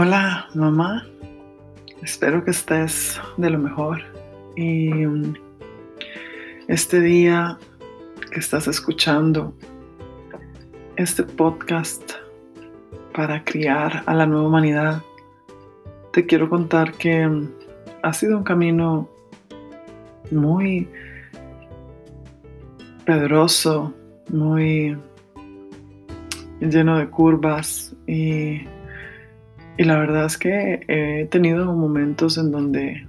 Hola mamá, espero que estés de lo mejor. Y um, este día que estás escuchando este podcast para criar a la nueva humanidad, te quiero contar que um, ha sido un camino muy pedroso, muy lleno de curvas y y la verdad es que he tenido momentos en donde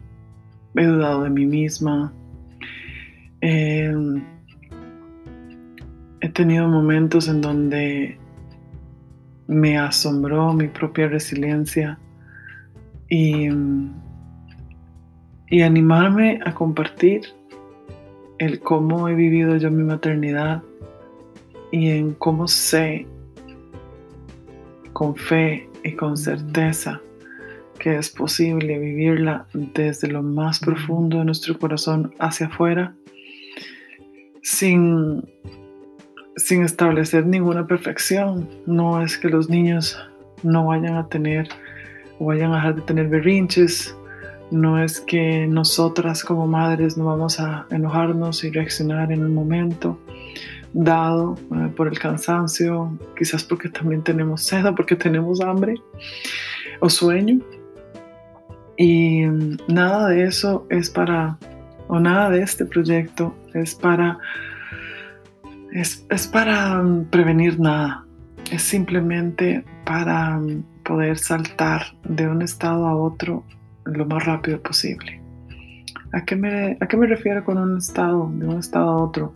he dudado de mí misma. Em, he tenido momentos en donde me asombró mi propia resiliencia y, y animarme a compartir el cómo he vivido yo mi maternidad y en cómo sé con fe y con certeza que es posible vivirla desde lo más profundo de nuestro corazón hacia afuera sin, sin establecer ninguna perfección. No es que los niños no vayan a tener o vayan a dejar de tener berrinches. No es que nosotras como madres no vamos a enojarnos y reaccionar en el momento dado eh, por el cansancio, quizás porque también tenemos sed porque tenemos hambre o sueño. Y nada de eso es para, o nada de este proyecto es para, es, es para mm, prevenir nada. Es simplemente para mm, poder saltar de un estado a otro lo más rápido posible. ¿A qué me, a qué me refiero con un estado, de un estado a otro?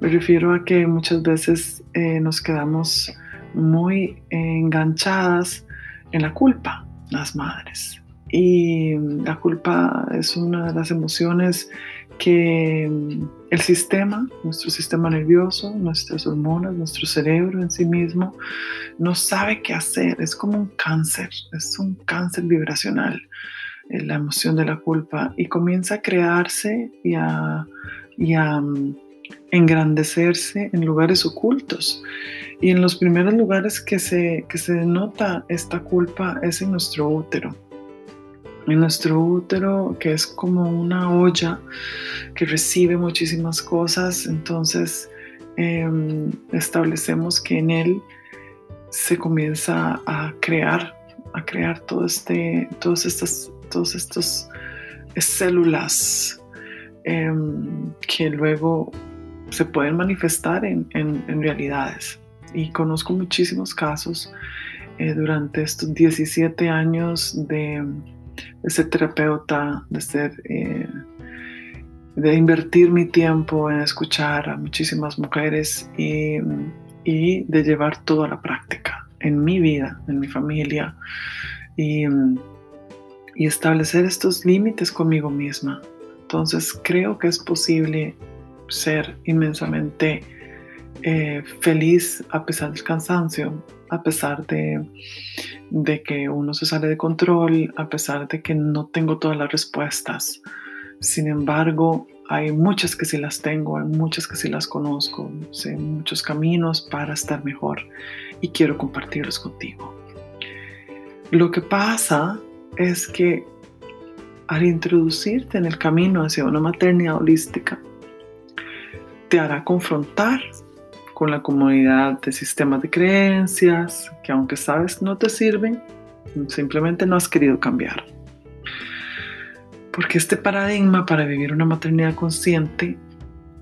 Me refiero a que muchas veces eh, nos quedamos muy enganchadas en la culpa, las madres. Y la culpa es una de las emociones que el sistema, nuestro sistema nervioso, nuestras hormonas, nuestro cerebro en sí mismo, no sabe qué hacer. Es como un cáncer, es un cáncer vibracional, eh, la emoción de la culpa. Y comienza a crearse y a, y a engrandecerse en lugares ocultos. Y en los primeros lugares que se, que se nota esta culpa es en nuestro útero. En nuestro útero, que es como una olla que recibe muchísimas cosas, entonces em, establecemos que en él se comienza a crear, a crear todo este, todas estas, todos estos células em, que luego se pueden manifestar en, realidades. Y conozco muchísimos casos eh, durante estos 17 años de, ser terapeuta, de ser... Eh, de invertir mi tiempo en escuchar a muchísimas mujeres y, y, de llevar toda la práctica en mi vida, en mi familia y, y establecer estos límites conmigo misma. Entonces creo que es posible ser inmensamente eh, feliz a pesar del cansancio, a pesar de, que uno se sale de control, a pesar de que no tengo todas las respuestas. Sin embargo, hay muchas que sí las tengo, hay muchas que sí las conozco, sé muchos caminos para estar mejor y quiero compartirlos contigo. Lo que pasa es que al introducirte en el camino hacia una maternidad holística, te hará confrontar con la comunidad de sistemas de creencias que aunque sabes no te sirven, simplemente no has querido cambiar. Porque este paradigma para vivir una maternidad consciente,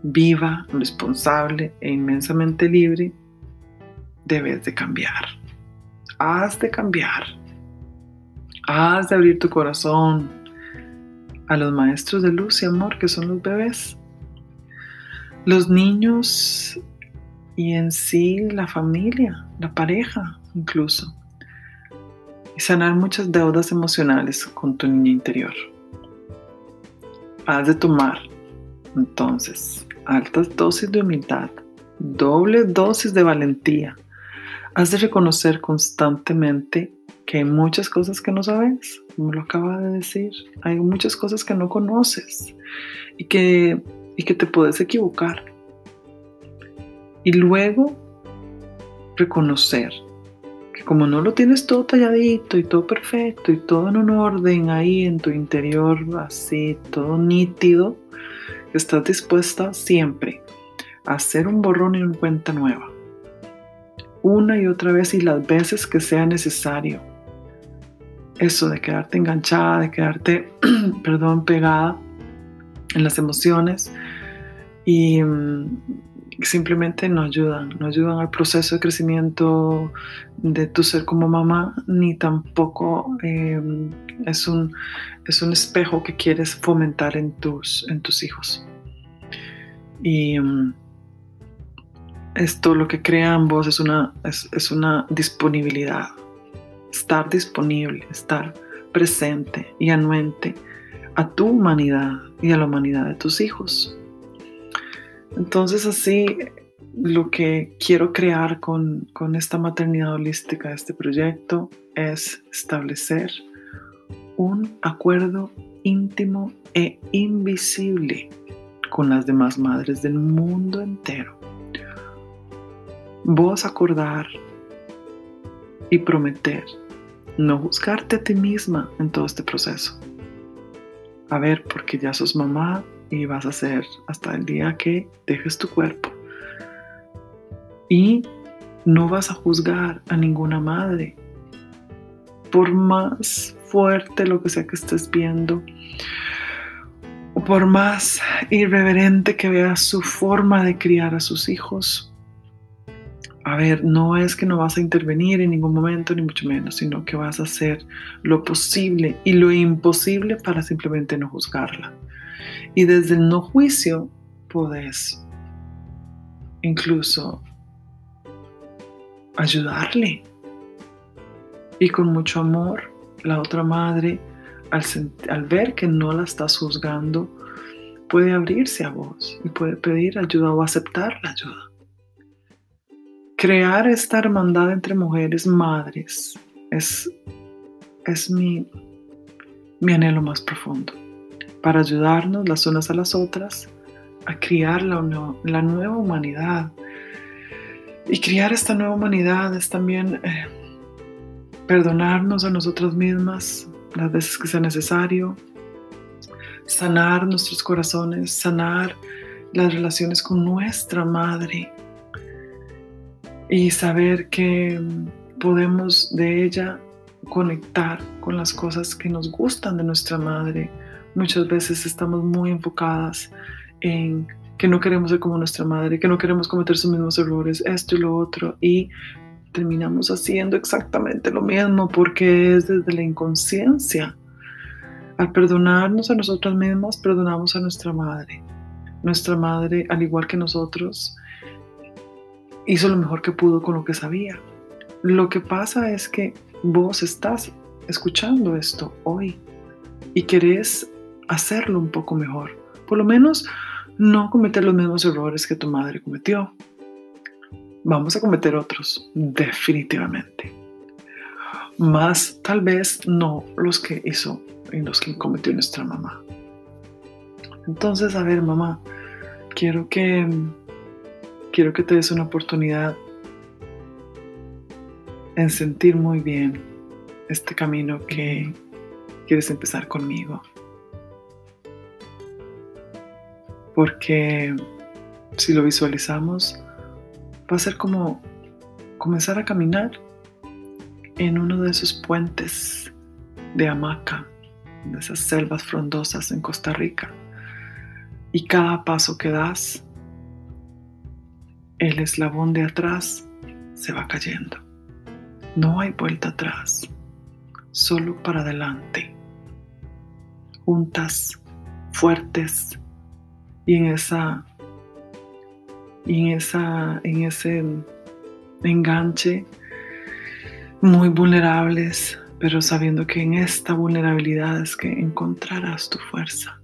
viva, responsable e inmensamente libre, debes de cambiar. Has de cambiar. Has de abrir tu corazón a los maestros de luz y amor que son los bebés los niños y en sí la familia, la pareja incluso. Y sanar muchas deudas emocionales con tu niña interior. Has de tomar entonces altas dosis de humildad, doble dosis de valentía. Has de reconocer constantemente que hay muchas cosas que no sabes, como lo acaba de decir. Hay muchas cosas que no conoces y que y que te puedes equivocar. Y luego reconocer, que como no lo tienes todo talladito y todo perfecto y todo en un orden ahí en tu interior, así, todo nítido, estás dispuesta siempre a hacer un borrón y una cuenta nueva. Una y otra vez y las veces que sea necesario. Eso de quedarte enganchada, de quedarte, perdón, pegada en las emociones y mm, simplemente no ayudan, no ayudan al proceso de crecimiento de tu ser como mamá, ni tampoco em, es, un, es un espejo que quieres fomentar en tus, en tus hijos. Y em, esto lo que crea vos es una, es, es una disponibilidad, estar disponible, estar presente y anuente a tu humanidad y a la humanidad de tus hijos. Entonces así lo que quiero crear con, esta maternidad holística, este proyecto, es establecer un acuerdo íntimo e invisible con las demás madres del mundo entero. Vos acordar y prometer no juzgarte a ti misma en todo este proceso. A ver, porque ya sos mamá, y vas a hacer hasta el día que dejes tu cuerpo. Y no vas a juzgar a ninguna madre. Por más fuerte lo que sea que estés viendo, o por más irreverente que veas su forma de criar a sus hijos, a ver, no es que no vas a intervenir en ningún momento, ni mucho menos, sino que vas a hacer lo posible y lo imposible para simplemente no juzgarla. Y desde el no juicio podés incluso ayudarle. Y con mucho amor, la otra madre, al, ver que no la estás juzgando, puede abrirse a vos y puede pedir ayuda o aceptar la ayuda. Crear esta hermandad entre mujeres madres es, es mi, mi anhelo más profundo para ayudarnos las unas a las otras a criar la, la nueva humanidad. Y criar esta nueva humanidad es también eh, perdonarnos a nosotras mismas las veces que sea necesario, sanar nuestros corazones, sanar las relaciones con nuestra madre y saber que podemos de ella conectar con las cosas que nos gustan de nuestra madre, Muchas veces estamos muy enfocadas en que no queremos ser como nuestra madre, que no queremos cometer sus mismos errores, esto y lo otro, y terminamos haciendo exactamente lo mismo porque es desde la inconsciencia. Al perdonarnos a nosotras mismas, perdonamos a nuestra madre. Nuestra madre, al igual que nosotros, hizo lo mejor que pudo con lo que sabía. Lo que pasa es que vos estás escuchando esto hoy y querés hacerlo un poco mejor. Por lo menos no cometer los mismos errores que tu madre cometió. Vamos a cometer otros, definitivamente. Más tal vez no los que hizo y los que cometió nuestra mamá. Entonces, a ver, mamá, quiero que quiero que te des una oportunidad en sentir muy bien este camino que quieres empezar conmigo. Porque si lo visualizamos, va a ser como comenzar a caminar en uno de esos puentes de hamaca, de esas selvas frondosas en Costa Rica. Y cada paso que das, el eslabón de atrás se va cayendo. No hay vuelta atrás, solo para adelante. Juntas, fuertes, y en esa en esa en ese enganche muy vulnerables, pero sabiendo que en esta vulnerabilidad es que encontrarás tu fuerza.